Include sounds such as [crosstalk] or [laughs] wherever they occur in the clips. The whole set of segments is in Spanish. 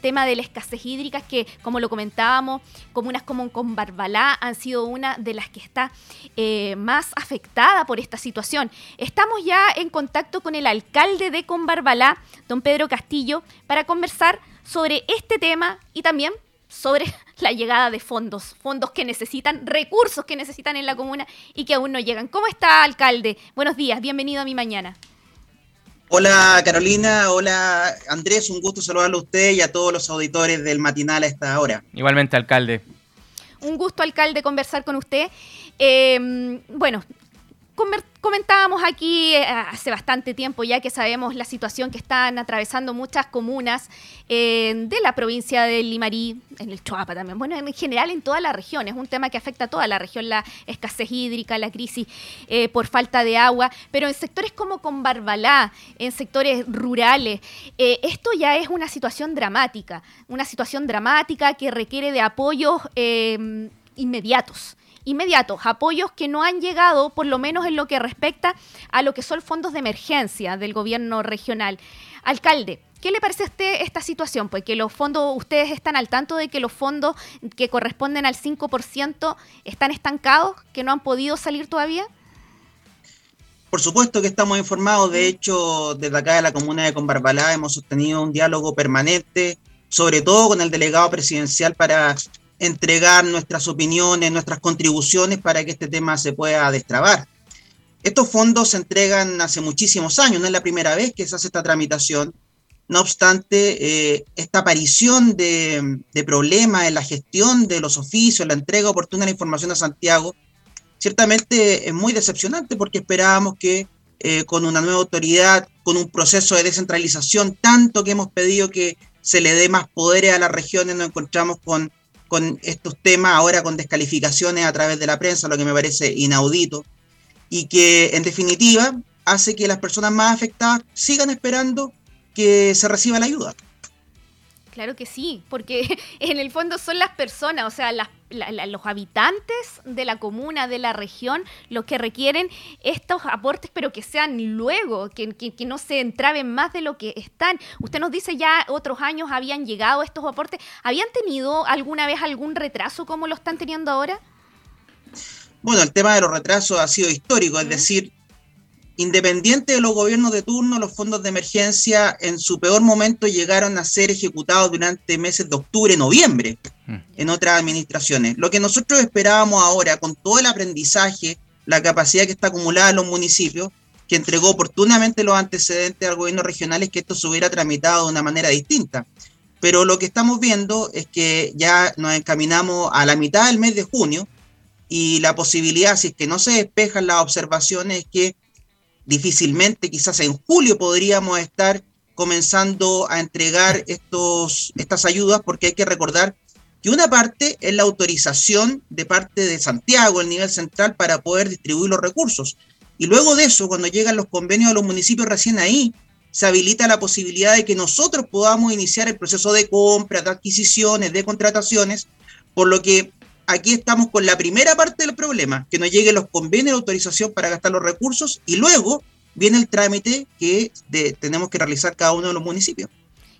tema de la escasez hídrica, que como lo comentábamos, comunas como con Barbalá han sido una de las que está eh, más afectada por esta situación. Estamos ya en contacto con el alcalde de Conbarbalá, don Pedro Castillo, para conversar sobre este tema y también sobre [laughs] la llegada de fondos, fondos que necesitan, recursos que necesitan en la comuna y que aún no llegan. ¿Cómo está, alcalde? Buenos días, bienvenido a mi mañana. Hola Carolina, hola Andrés, un gusto saludarlo a usted y a todos los auditores del matinal a esta hora. Igualmente, alcalde. Un gusto, alcalde, conversar con usted. Eh, bueno, comentábamos aquí eh, hace bastante tiempo ya que sabemos la situación que están atravesando muchas comunas eh, de la provincia de Limarí, en el Choapa también, bueno, en general en toda la región, es un tema que afecta a toda la región, la escasez hídrica, la crisis eh, por falta de agua, pero en sectores como con Barbalá, en sectores rurales, esto ya es una situación dramática, una situación dramática que requiere de apoyos inmediatos inmediatos, apoyos que no han llegado, por lo menos en lo que respecta a lo que son fondos de emergencia del gobierno regional. Alcalde, ¿Qué le parece a usted esta situación? Pues que los fondos, ustedes están al tanto de que los fondos que corresponden al 5% están estancados, que no han podido salir todavía. Por supuesto que estamos informados. De hecho, desde acá de la comuna de Conbarbalá hemos sostenido un diálogo permanente, sobre todo con el delegado presidencial para entregar nuestras opiniones, nuestras contribuciones para que este tema se pueda destrabar. Estos fondos se entregan hace muchísimos años, no es la primera vez que se hace esta tramitación. No obstante, eh, esta aparición de, problemas en la gestión de los oficios, la entrega oportuna de la información a Santiago, ciertamente es muy decepcionante porque esperábamos que eh, con una nueva autoridad, con un proceso de descentralización, tanto que hemos pedido que se le dé más poderes a las regiones, nos encontramos con con estos temas, ahora con descalificaciones a través de la prensa, lo que me parece inaudito, y que en definitiva hace que las personas más afectadas sigan esperando que se reciba la ayuda. Claro que sí, porque [laughs] en el fondo son las personas, o sea, los habitantes de la comuna, de la región, los que requieren estos aportes, pero que sean luego, que, no se entraben más de lo que están. Usted nos dice ya otros años habían llegado estos aportes. ¿Habían tenido alguna vez algún retraso como lo están teniendo ahora? Bueno, el tema de los retrasos ha sido histórico, es decir, Independiente de los gobiernos de turno, los fondos de emergencia en su peor momento llegaron a ser ejecutados durante meses de octubre, noviembre, mm. en otras administraciones. Lo que nosotros esperábamos ahora, con todo el aprendizaje, la capacidad que está acumulada en los municipios, que entregó oportunamente los antecedentes al gobierno regional, es que esto se hubiera tramitado de una manera distinta. Pero lo que estamos viendo es que ya nos encaminamos a la mitad del mes de junio y la posibilidad, si es que no se despejan las observaciones, es que difícilmente, quizás en julio podríamos estar comenzando a entregar estos, estas ayudas, porque hay que recordar que una parte es la autorización de parte de Santiago, el nivel central, para poder distribuir los recursos. Y luego de eso, cuando llegan los convenios a los municipios, recién ahí se habilita la posibilidad de que nosotros podamos iniciar el proceso de compra, de adquisiciones, de contrataciones, por lo que aquí estamos con la primera parte del problema, que nos lleguen los convenios de autorización para gastar los recursos y luego viene el trámite que tenemos que realizar cada uno de los municipios.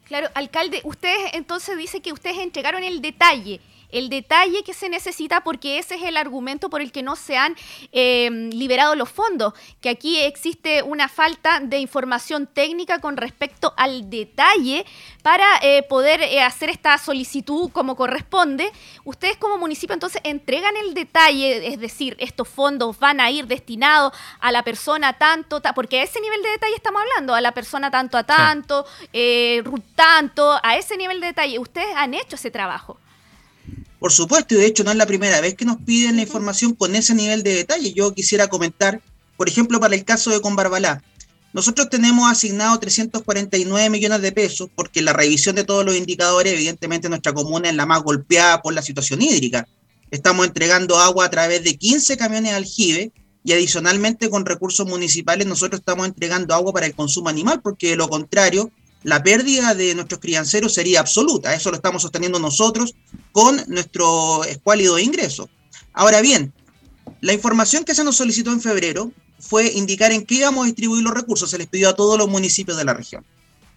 Claro, alcalde, ustedes entonces dice que ustedes entregaron el detalle el detalle que se necesita porque ese es el argumento por el que no se han em, liberado los fondos, que aquí existe una falta de información técnica con respecto al detalle para eh, poder eh, hacer esta solicitud como corresponde. Ustedes como municipio entonces entregan el detalle, es decir, estos fondos van a ir destinados a la persona tanto, porque a ese nivel de detalle estamos hablando, a la persona tanto a tanto, eh, tanto, a ese nivel de detalle. Ustedes han hecho ese trabajo. Por supuesto, y de hecho no es la primera vez que nos piden la información con ese nivel de detalle. Yo quisiera comentar, por ejemplo, para el caso de Conbarbalá. Nosotros tenemos asignado 349 millones de pesos porque la revisión de todos los indicadores, evidentemente nuestra comuna es la más golpeada por la situación hídrica. Estamos entregando agua a través de 15 camiones aljibe y adicionalmente con recursos municipales nosotros estamos entregando agua para el consumo animal porque de lo contrario la pérdida de nuestros crianceros sería absoluta. Eso lo estamos sosteniendo nosotros con nuestro escuálido ingreso. Ahora bien, la información que se nos solicitó en febrero fue indicar en qué íbamos a distribuir los recursos. Se les pidió a todos los municipios de la región.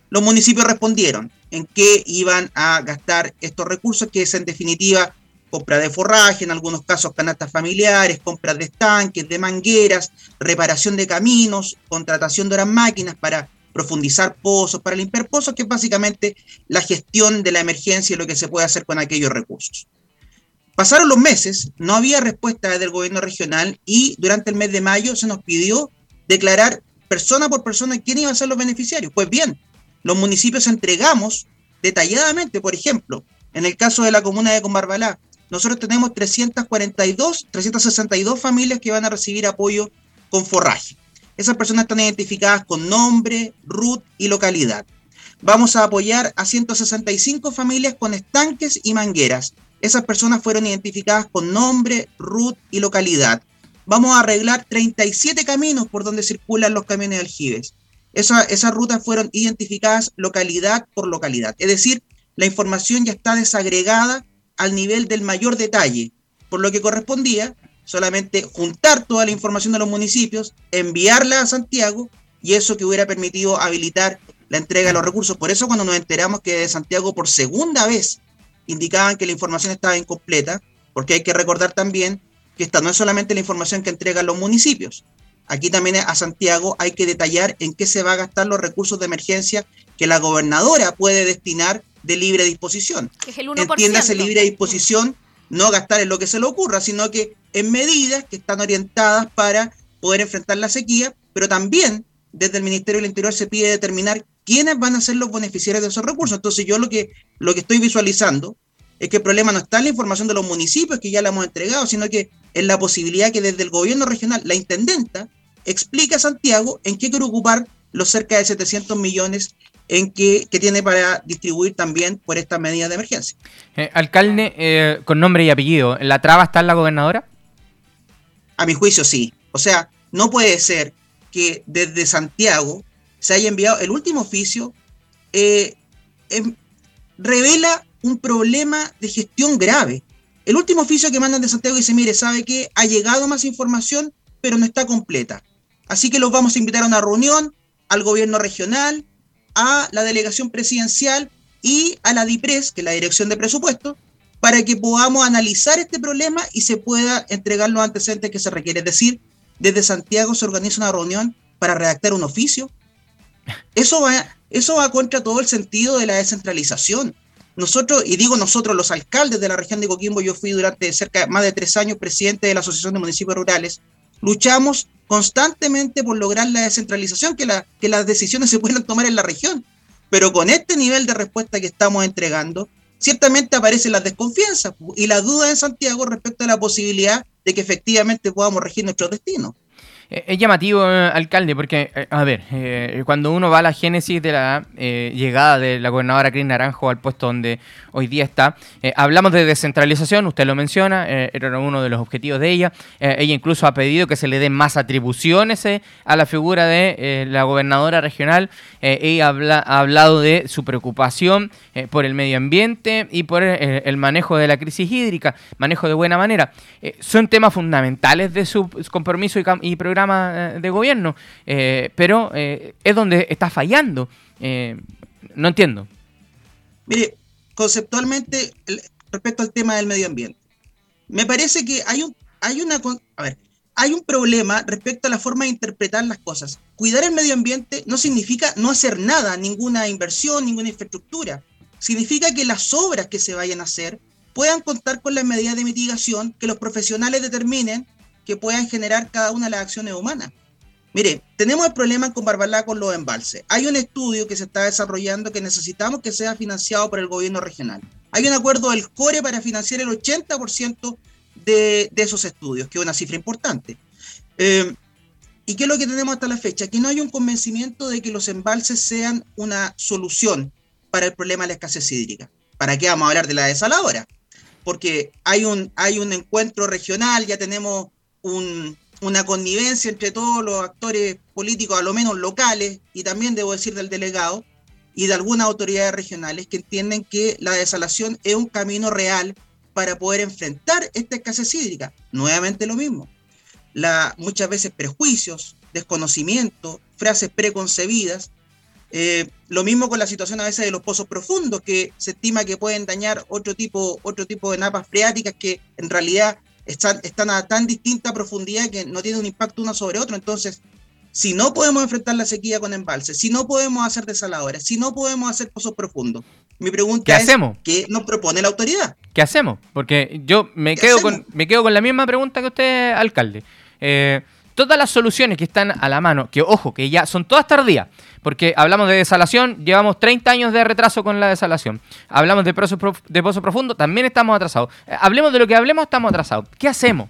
Los municipios respondieron en qué iban a gastar estos recursos, que es en definitiva compra de forraje, en algunos casos canastas familiares, compras de estanques, de mangueras, reparación de caminos, contratación de las máquinas para profundizar pozos, para limpiar pozos, que es básicamente la gestión de la emergencia y lo que se puede hacer con aquellos recursos. Pasaron los meses, no había respuesta del gobierno regional y durante el mes de mayo se nos pidió declarar persona por persona quién iban a ser los beneficiarios. Pues bien, los municipios entregamos detalladamente, por ejemplo, en el caso de la comuna de Combarbalá, nosotros tenemos 342, 362 familias que van a recibir apoyo con forraje. Esas personas están identificadas con nombre, RUT y localidad. Vamos a apoyar a 165 familias con estanques y mangueras. Esas personas fueron identificadas con nombre, RUT y localidad. Vamos a arreglar 37 caminos por donde circulan los camiones de aljibes. esas rutas fueron identificadas localidad por localidad. Es decir, la información ya está desagregada al nivel del mayor detalle, por lo que correspondía solamente juntar toda la información de los municipios, enviarla a Santiago y eso que hubiera permitido habilitar la entrega de los recursos. Por eso cuando nos enteramos que de Santiago por segunda vez indicaban que la información estaba incompleta, porque hay que recordar también que esta no es solamente la información que entregan los municipios. Aquí también a Santiago hay que detallar en qué se va a gastar los recursos de emergencia que la gobernadora puede destinar de libre disposición. Es el Entiéndase libre disposición, no gastar en lo que se le ocurra, sino que en medidas que están orientadas para poder enfrentar la sequía, pero también desde el Ministerio del Interior se pide determinar quiénes van a ser los beneficiarios de esos recursos. Entonces yo lo que, lo que estoy visualizando es que el problema no está en la información de los municipios que ya la hemos entregado, sino que en la posibilidad que desde el gobierno regional, la intendenta, explique a Santiago en qué quiere ocupar los cerca de 700 millones en que, tiene para distribuir también por esta medida de emergencia. Eh, alcalde, eh, con nombre y apellido, ¿la traba está en la gobernadora? A mi juicio sí. O sea, no puede ser que desde Santiago se haya enviado el último oficio, eh, em, revela un problema de gestión grave. El último oficio que mandan de Santiago dice, mire, sabe que ha llegado más información, pero no está completa. Así que los vamos a invitar a una reunión al gobierno regional, a la delegación presidencial y a la DIPRES, que es la Dirección de Presupuesto, para que podamos analizar este problema y se pueda entregar los antecedentes que se requiere. Es decir, desde Santiago se organiza una reunión para redactar un oficio. Eso va, eso va contra todo el sentido de la descentralización. Nosotros, y digo nosotros, los alcaldes de la región de Coquimbo, yo fui durante cerca de más de tres años presidente de la Asociación de Municipios Rurales, luchamos constantemente por lograr la descentralización, que, la, que las decisiones se puedan tomar en la región. Pero con este nivel de respuesta que estamos entregando, ciertamente aparecen las desconfianzas y la duda en Santiago respecto a la posibilidad de que efectivamente podamos regir nuestro destino. Eh, es llamativo, eh, alcalde, porque, eh, a ver, cuando uno va a la génesis de la llegada de la gobernadora Cris Naranjo al puesto donde hoy día está, hablamos de descentralización, usted lo menciona, era uno de los objetivos de ella. ella incluso ha pedido que se le den más atribuciones a la figura de la gobernadora regional. ella ha hablado de su preocupación por el medio ambiente y por el manejo de la crisis hídrica, manejo de buena manera. son temas fundamentales de su compromiso y programa eh, de gobierno, eh, pero eh, es donde está fallando. no entiendo. Mire, conceptualmente, respecto al tema del medio ambiente, me parece que hay un, hay una, a ver, hay un problema respecto a la forma de interpretar las cosas. Cuidar el medio ambiente no significa no hacer nada, ninguna inversión, ninguna infraestructura. Significa que las obras que se vayan a hacer puedan contar con las medidas de mitigación que los profesionales determinen que puedan generar cada una de las acciones humanas. Mire, tenemos el problema con Barbalá con los embalses. Hay un estudio que se está desarrollando que necesitamos que sea financiado por el gobierno regional. Hay un acuerdo del CORE para financiar el 80% de, de, esos estudios, que es una cifra importante. Eh, ¿Y qué es lo que tenemos hasta la fecha? Que no hay un convencimiento de que los embalses sean una solución para el problema de la escasez hídrica. ¿Para qué vamos a hablar de la desaladora? Porque hay un, hay un encuentro regional, ya tenemos una connivencia entre todos los actores políticos, a lo menos locales, y también debo decir del delegado, y de algunas autoridades regionales que entienden que la desalación es un camino real para poder enfrentar esta escasez hídrica. Nuevamente lo mismo. Muchas veces prejuicios, desconocimiento, frases preconcebidas Eh, lo mismo con la situación a veces de los pozos profundos, que se estima que pueden dañar otro tipo, otro tipo de napas freáticas que en realidad están, están a tan distinta profundidad que no tienen un impacto uno sobre otro. Entonces, si no podemos enfrentar la sequía con embalses, si no podemos hacer desaladores, si no podemos hacer pozos profundos, mi pregunta ¿Qué es, hacemos? ¿qué nos propone la autoridad? ¿Qué hacemos? Porque yo me quedo, con, me quedo con la misma pregunta que usted, alcalde. Eh, todas las soluciones que están a la mano, que ojo, que ya son todas tardías, porque hablamos de desalación, llevamos 30 años de retraso con la desalación. Hablamos de pozo, profundo, también estamos atrasados. Eh, hablemos de lo que hablemos, estamos atrasados. ¿Qué hacemos?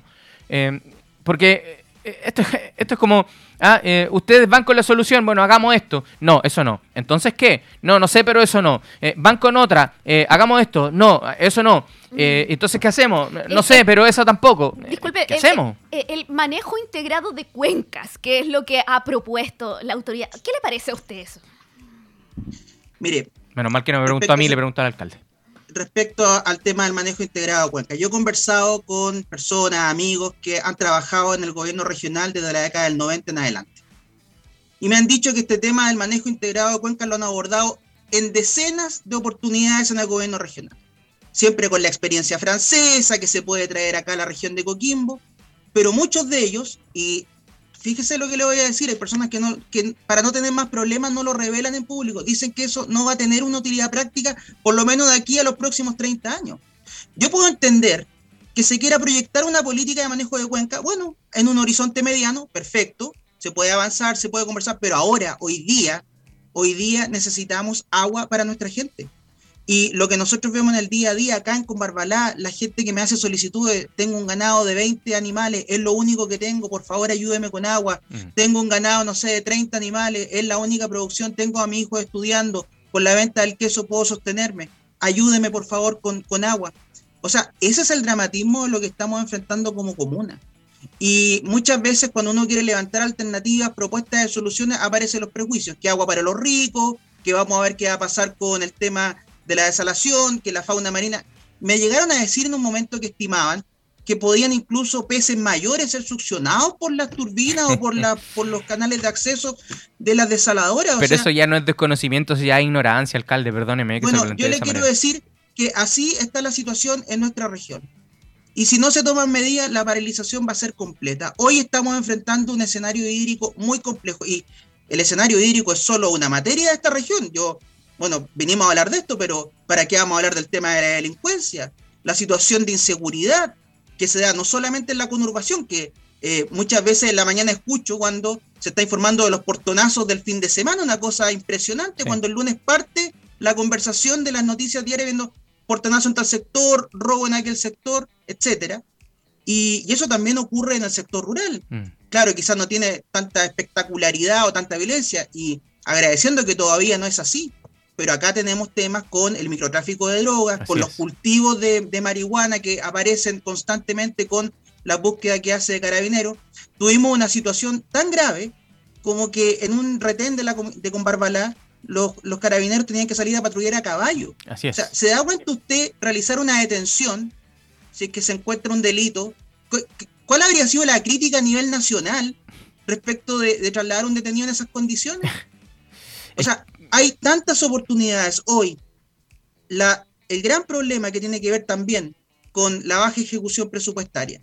Eh, porque esto, [laughs] esto es como Ah, eh, ustedes van con la solución, bueno, hagamos esto. No, eso no. Entonces, ¿qué? No, no sé, pero eso no. Eh, van con otra, eh, hagamos esto. No, eso no. Mm. entonces, ¿qué hacemos? No sé, pero eso tampoco. Disculpe, ¿qué hacemos? El, manejo integrado de cuencas, que es lo que ha propuesto la autoridad. ¿Qué le parece a usted eso? Mire. Menos mal que no me preguntó a mí, le preguntó al alcalde respecto al tema del manejo integrado de cuenca. Yo he conversado con personas, amigos que han trabajado en el gobierno regional desde la década del 90 en adelante. Y me han dicho que este tema del manejo integrado de cuencas lo han abordado en decenas de oportunidades en el gobierno regional. Siempre con la experiencia francesa que se puede traer acá a la región de Coquimbo, pero muchos de ellos, y fíjese lo que le voy a decir, hay personas que, no, que para no tener más problemas no lo revelan en público, dicen que eso no va a tener una utilidad práctica por lo menos de aquí a los próximos 30 años. Yo puedo entender que se quiera proyectar una política de manejo de cuenca, bueno, en un horizonte mediano, perfecto, se puede avanzar, se puede conversar, pero ahora, hoy día, hoy día necesitamos agua para nuestra gente. Y lo que nosotros vemos en el día a día acá en Combarbalá, la gente que me hace solicitudes, tengo un ganado de 20 animales, es lo único que tengo, por favor ayúdeme con agua. Mm. Tengo un ganado, no sé, de 30 animales, es la única producción, tengo a mi hijo estudiando, con la venta del queso puedo sostenerme. Ayúdeme, por favor, con, con agua. O sea, ese es el dramatismo de lo que estamos enfrentando como comuna. Y muchas veces cuando uno quiere levantar alternativas, propuestas de soluciones, aparecen los prejuicios, que agua para los ricos, que vamos a ver qué va a pasar con el tema de la desalación, que la fauna marina. Me llegaron a decir en un momento que estimaban que podían incluso peces mayores ser succionados por las turbinas o por, la, [laughs] por los canales de acceso de las desaladoras. Pero eso ya no es desconocimiento, eso ya es ignorancia, alcalde, perdóneme. bueno, yo le quiero decir que así está la situación en nuestra región. Y si no se toman medidas, la paralización va a ser completa. Hoy estamos enfrentando un escenario hídrico muy complejo y el escenario hídrico es solo una materia de esta región. Yo bueno, venimos a hablar de esto, pero ¿para qué vamos a hablar del tema de la delincuencia? La situación de inseguridad que se da no solamente en la conurbación, que eh, muchas veces en la mañana escucho cuando se está informando de los portonazos del fin de semana, una cosa impresionante, cuando el lunes parte la conversación de las noticias diarias viendo portonazo en tal sector, robo en aquel sector, etcétera. Y, eso también ocurre en el sector rural. Mm. Claro, quizás no tiene tanta espectacularidad o tanta violencia, y agradeciendo que todavía no es así, pero acá tenemos temas con el microtráfico de drogas, con los cultivos de, marihuana que aparecen constantemente con la búsqueda que hace de Carabineros. Tuvimos una situación tan grave como que en un retén de, la, de Combarbalá, los, los carabineros tenían que salir a patrullar a caballo. Así es. O sea, ¿se da cuenta usted realizar una detención si es que se encuentra un delito? ¿Cuál habría sido la crítica a nivel nacional respecto de, de trasladar un detenido en esas condiciones? [laughs] O sea, hay tantas oportunidades hoy. El gran problema que tiene que ver también con la baja ejecución presupuestaria,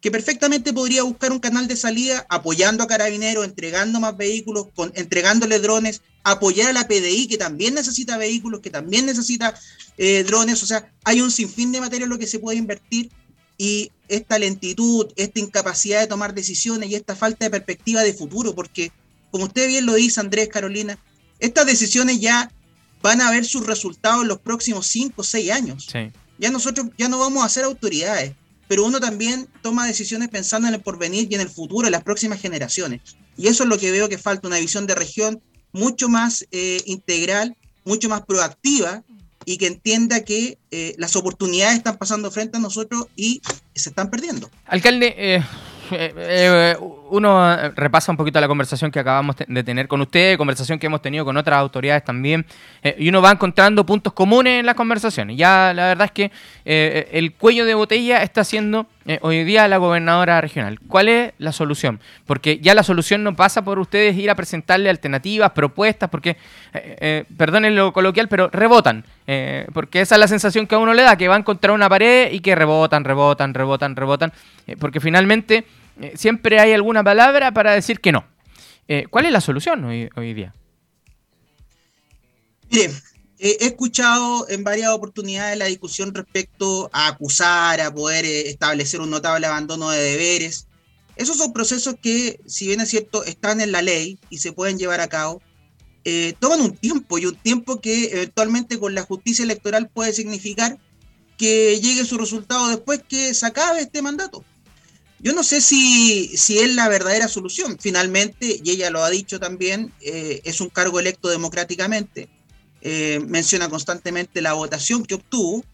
que perfectamente podría buscar un canal de salida apoyando a Carabineros, entregando más vehículos, con, entregándole drones, apoyar a la PDI, que también necesita vehículos, que también necesita eh, drones. O sea, hay un sinfín de material en lo que se puede invertir y esta lentitud, esta incapacidad de tomar decisiones y esta falta de perspectiva de futuro, porque como usted bien lo dice, Andrés, Carolina, estas decisiones ya van a ver sus resultados en los próximos 5 o 6 años. Ya nosotros ya no vamos a ser autoridades, pero uno también toma decisiones pensando en el porvenir y en el futuro, en las próximas generaciones. Y eso es lo que veo que falta, una visión de región mucho más eh, integral, mucho más proactiva y que entienda que eh, las oportunidades están pasando frente a nosotros y se están perdiendo. Alcalde, eh, uno eh, repasa un poquito la conversación que acabamos de tener con usted, conversación que hemos tenido con otras autoridades también, eh, y uno va encontrando puntos comunes en las conversaciones. Ya la verdad es que eh, el cuello de botella está siendo hoy día la gobernadora regional. ¿Cuál es la solución? Porque ya la solución no pasa por ustedes ir a presentarle alternativas, propuestas, porque, perdonen lo coloquial, pero rebotan. porque esa es la sensación que a uno le da, que va a encontrar una pared y que rebotan, rebotan, rebotan, rebotan. porque finalmente eh, siempre hay alguna palabra para decir que no. Eh, ¿Cuál es la solución hoy, día? Mire, he escuchado en varias oportunidades la discusión respecto a acusar, a poder eh, establecer un notable abandono de deberes. Esos son procesos que, si bien es cierto, están en la ley y se pueden llevar a cabo, toman un tiempo y un tiempo que eventualmente con la justicia electoral puede significar que llegue su resultado después que se acabe este mandato. Yo no sé si, si es la verdadera solución. Finalmente, y ella lo ha dicho también, eh, es un cargo electo democráticamente. Eh, menciona constantemente la votación que obtuvo,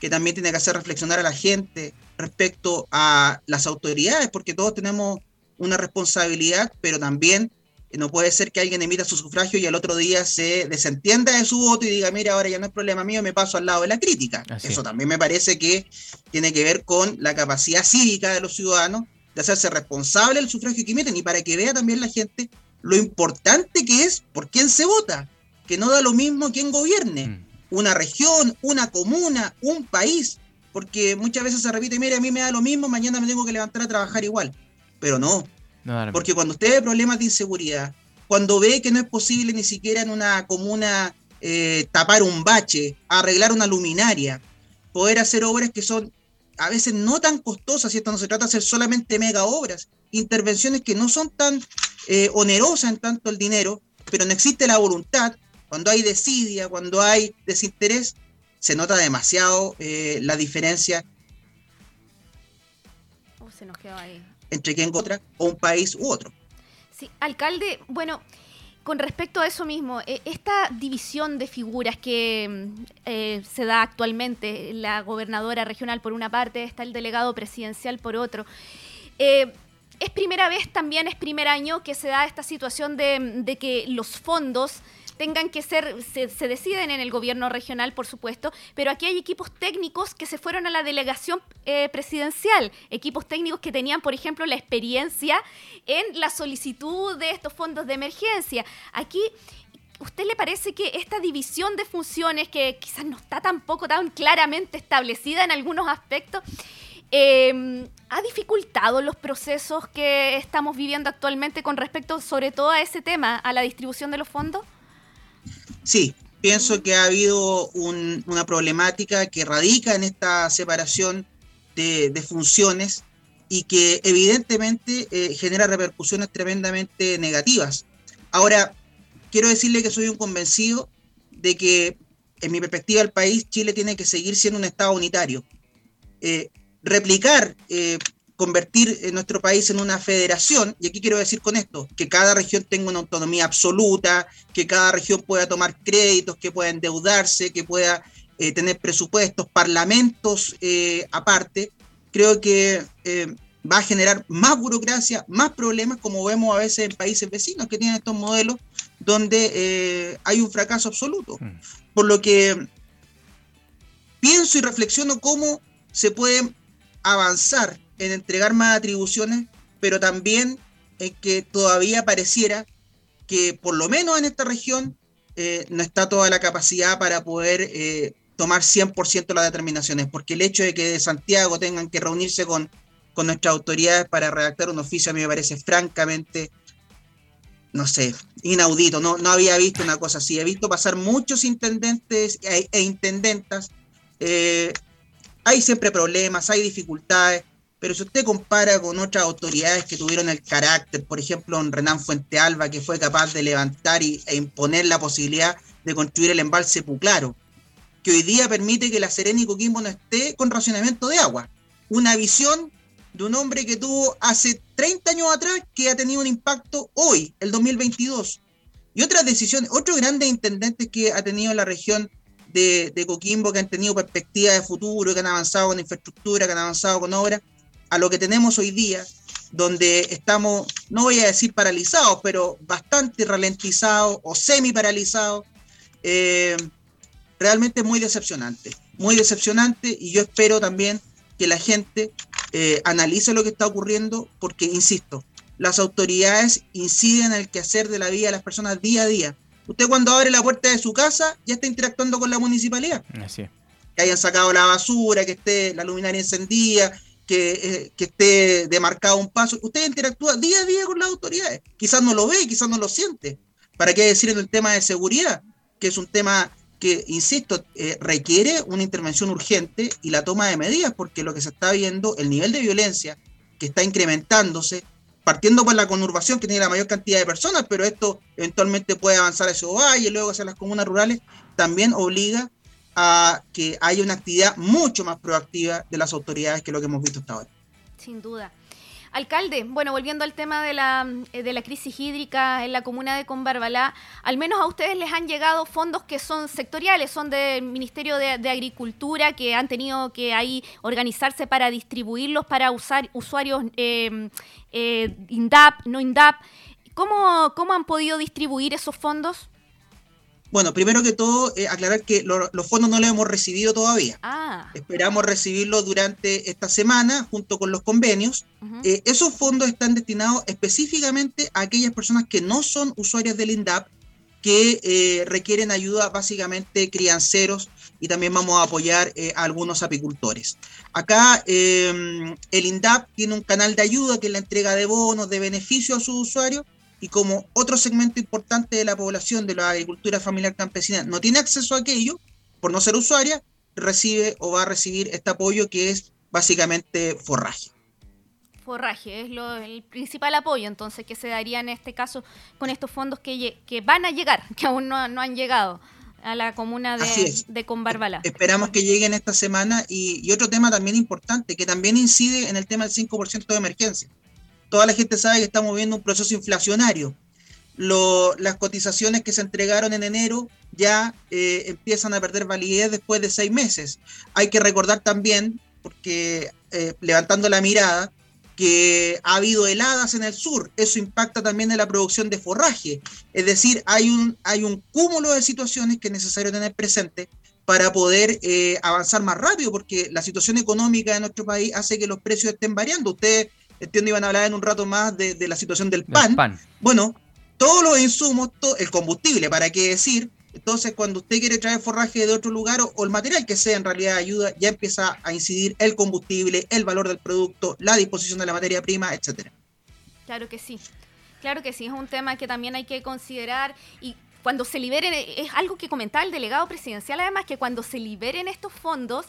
que también tiene que hacer reflexionar a la gente respecto a las autoridades, porque todos tenemos una responsabilidad, pero también no puede ser que alguien emita su sufragio y al otro día se desentienda de su voto y diga, mira, ahora ya no es problema mío, me paso al lado de la crítica. Eso también me parece que tiene que ver con la capacidad cívica de los ciudadanos de hacerse responsable del sufragio que emiten y para que vea también la gente lo importante que es por quién se vota, que no da lo mismo quién gobierne, mm. una región, una comuna, un país, porque muchas veces se repite, mira, a mí me da lo mismo, mañana me tengo que levantar a trabajar igual, pero no, porque cuando usted ve problemas de inseguridad, cuando ve que no es posible ni siquiera en una comuna eh, tapar un bache, arreglar una luminaria, poder hacer obras que son a veces no tan costosas, esto No se trata de hacer solamente mega obras, intervenciones que no son tan eh, onerosas en tanto el dinero, pero no existe la voluntad. Cuando hay desidia, cuando hay desinterés, se nota demasiado eh, la diferencia. Oh, se nos quedó ahí entre quien otra, o un país u otro. Sí, alcalde, bueno, con respecto a eso mismo, e, esta división de figuras que mm, eh, se da actualmente, la gobernadora regional por una parte, está el delegado presidencial por otro, eh, es primera vez también, es primer año que se da esta situación de, de que los fondos tengan que ser, se, deciden en el gobierno regional, por supuesto, pero aquí hay equipos técnicos que se fueron a la delegación eh, presidencial, equipos técnicos que tenían, por ejemplo, la experiencia en la solicitud de estos fondos de emergencia. Aquí ¿Usted le parece que esta división de funciones, que quizás no está tampoco tan claramente establecida en algunos aspectos, em, ha dificultado los procesos que estamos viviendo actualmente con respecto sobre todo a ese tema, a la distribución de los fondos? Sí, pienso que ha habido una problemática que radica en esta separación de, funciones y que evidentemente eh, genera repercusiones tremendamente negativas. Ahora, quiero decirle que soy un convencido de que, en mi perspectiva, el país, Chile, tiene que seguir siendo un Estado unitario. Eh, replicar eh, convertir nuestro país en una federación, y aquí quiero decir con esto, que cada región tenga una autonomía absoluta, que cada región pueda tomar créditos, que pueda endeudarse, que pueda eh, tener presupuestos, parlamentos eh, aparte, creo que eh, va a generar más burocracia, más problemas, como vemos a veces en países vecinos que tienen estos modelos donde hay un fracaso absoluto. Mm. Por lo que pienso y reflexiono cómo se puede avanzar en entregar más atribuciones, pero también en que todavía pareciera que por lo menos en esta región eh, no está toda la capacidad para poder eh, tomar 100% las determinaciones, porque el hecho de que de Santiago tengan que reunirse con, con nuestras autoridades para redactar un oficio a mí me parece francamente, no sé, inaudito, no, no había visto una cosa así, he visto pasar muchos intendentes e, e intendentas, eh, hay siempre problemas, hay dificultades, pero si usted compara con otras autoridades que tuvieron el carácter, por ejemplo, en Renan Fuentealba, que fue capaz de levantar y, e imponer la posibilidad de construir el embalse Puclaro, que hoy día permite que la Serena y Coquimbo no esté con racionamiento de agua. Una visión de un hombre que tuvo hace 30 años atrás que ha tenido un impacto hoy, el 2022. Y otras decisiones, otros grandes intendentes que ha tenido la región de Coquimbo, que han tenido perspectivas de futuro, que han avanzado con infraestructura, que han avanzado con obras, a lo que tenemos hoy día, donde estamos, no voy a decir paralizados, pero bastante ralentizados o semi paralizados. Eh, realmente muy decepcionante, muy decepcionante y yo espero también que la gente eh, analice lo que está ocurriendo porque, insisto, las autoridades inciden en el quehacer de la vida de las personas día a día. Usted cuando abre la puerta de su casa ya está interactuando con la municipalidad. Así Que hayan sacado la basura, que esté la luminaria encendida, que, eh, que, esté demarcado un paso. Usted interactúa día a día con las autoridades. Quizás no lo ve, quizás no lo siente. ¿Para qué decir en el tema de seguridad? Que es un tema que, insisto, eh, requiere una intervención urgente y la toma de medidas, porque lo que se está viendo, el nivel de violencia que está incrementándose, partiendo por la conurbación que tiene la mayor cantidad de personas, pero esto eventualmente puede avanzar a esos valles, luego hacia las comunas rurales, también obliga a que haya una actividad mucho más proactiva de las autoridades que lo que hemos visto hasta ahora. Sin duda. Alcalde, bueno, volviendo al tema de la, eh, de la crisis hídrica en la comuna de Conbarbalá, al menos a ustedes les han llegado fondos que son sectoriales, son del Ministerio de, Agricultura, que han tenido que ahí organizarse para distribuirlos para usar usuarios eh, eh, INDAP, no INDAP. ¿Cómo, ¿Cómo han podido distribuir esos fondos? Bueno, primero que todo, eh, aclarar que los fondos no los hemos recibido todavía. Ah. Esperamos recibirlos durante esta semana junto con los convenios. Eh, esos fondos están destinados específicamente a aquellas personas que no son usuarias del INDAP, que eh, requieren ayuda básicamente crianceros y también vamos a apoyar a algunos apicultores. Acá el INDAP tiene un canal de ayuda que es la entrega de bonos, de beneficios a sus usuarios y como otro segmento importante de la población de la agricultura familiar campesina no tiene acceso a aquello, por no ser usuaria, recibe o va a recibir este apoyo que es básicamente forraje. Forraje es lo, el principal apoyo entonces que se daría en este caso con estos fondos que, que van a llegar, [laughs] que aún no, han llegado a la comuna de, de Conbarbalá. Esperamos que lleguen esta semana y, y, otro tema también importante que también incide en el tema del 5% de emergencia toda la gente sabe que estamos viendo un proceso inflacionario. las cotizaciones que se entregaron en enero ya eh, empiezan a perder validez después de seis meses. Hay que recordar también, porque eh, levantando la mirada, que ha habido heladas en el sur. Eso impacta también en la producción de forraje. Es decir, hay un, hay un cúmulo de situaciones que es necesario tener presente para poder eh, avanzar más rápido, porque la situación económica de nuestro país hace que los precios estén variando. Ustedes entiendo iban a hablar en un rato más de, la situación del pan. Bueno, todos los insumos, el combustible, ¿para qué decir? Entonces, cuando usted quiere traer forraje de otro lugar o, el material que sea en realidad ayuda, ya empieza a incidir el combustible, el valor del producto, la disposición de la materia prima, etcétera. Claro que sí. Claro que sí, es un tema que también hay que considerar y cuando se liberen, es algo que comentaba el delegado presidencial además, que cuando se liberen estos fondos,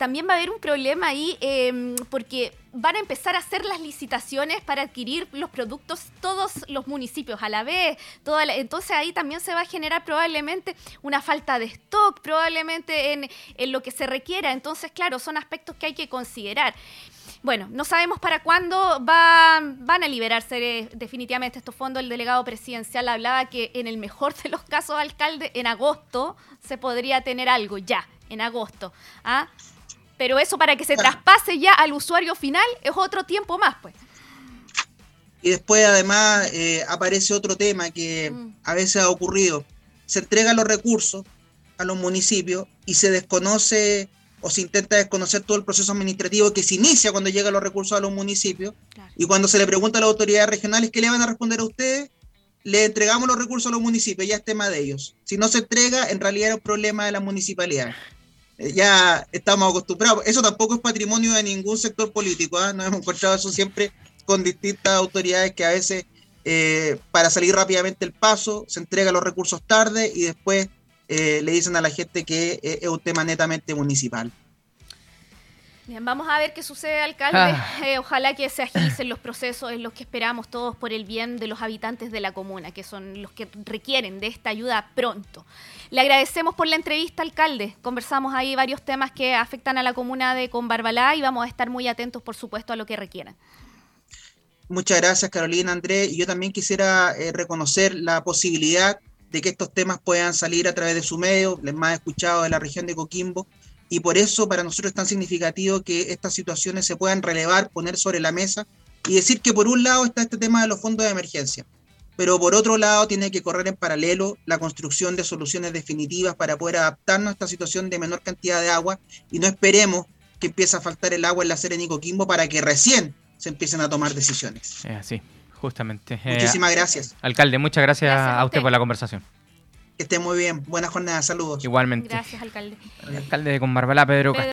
también va a haber un problema ahí em, porque van a empezar a hacer las licitaciones para adquirir los productos todos los municipios a la vez. Toda entonces ahí también se va a generar probablemente una falta de stock, probablemente en, lo que se requiera. Entonces, claro, son aspectos que hay que considerar. Bueno, no sabemos para cuándo van a liberarse eh, definitivamente estos fondos. El delegado presidencial hablaba que en el mejor de los casos, alcalde, en agosto se podría tener algo ya, en agosto. ¿ah? Pero eso para que se traspase ya al usuario final es otro tiempo más, pues. Y después además eh, aparece otro tema que mm. a veces ha ocurrido. Se entregan los recursos a los municipios y se desconoce o se intenta desconocer todo el proceso administrativo que se inicia cuando llegan los recursos a los municipios. Y cuando se le pregunta a las autoridades regionales qué le van a responder a ustedes, le entregamos los recursos a los municipios, ya es tema de ellos. Si no se entrega, en realidad es un problema de la municipalidad ya estamos acostumbrados. Eso tampoco es patrimonio de ningún sector político. ¿ah? Nos hemos encontrado eso siempre con distintas autoridades que a veces eh, para salir rápidamente el paso se entregan los recursos tarde y después eh, le dicen a la gente que eh, es un tema netamente municipal. Bien, vamos a ver qué sucede, alcalde. Ah. ojalá que se agilicen los procesos, en los que esperamos todos por el bien de los habitantes de la comuna, que son los que requieren de esta ayuda pronto. Le agradecemos por la entrevista, alcalde. Conversamos ahí varios temas que afectan a la comuna de Conbarbalá y vamos a estar muy atentos, por supuesto, a lo que requieran. Muchas gracias, Carolina, Andrés. Yo también quisiera eh, reconocer la posibilidad de que estos temas puedan salir a través de su medio, les más escuchado de la región de Coquimbo, y por eso para nosotros es tan significativo que estas situaciones se puedan relevar, poner sobre la mesa, y decir que por un lado está este tema de los fondos de emergencia, pero por otro lado tiene que correr en paralelo la construcción de soluciones definitivas para poder adaptarnos a esta situación de menor cantidad de agua y no esperemos que empiece a faltar el agua en la Serena y Coquimbo para que recién se empiecen a tomar decisiones. Es así, justamente. Muchísimas gracias. Alcalde, muchas gracias, a, usted. por la conversación. Que esté muy bien. Buenas jornadas. Saludos. Igualmente. Gracias, alcalde. alcalde de Conbarbalá, Pedro, Pedro.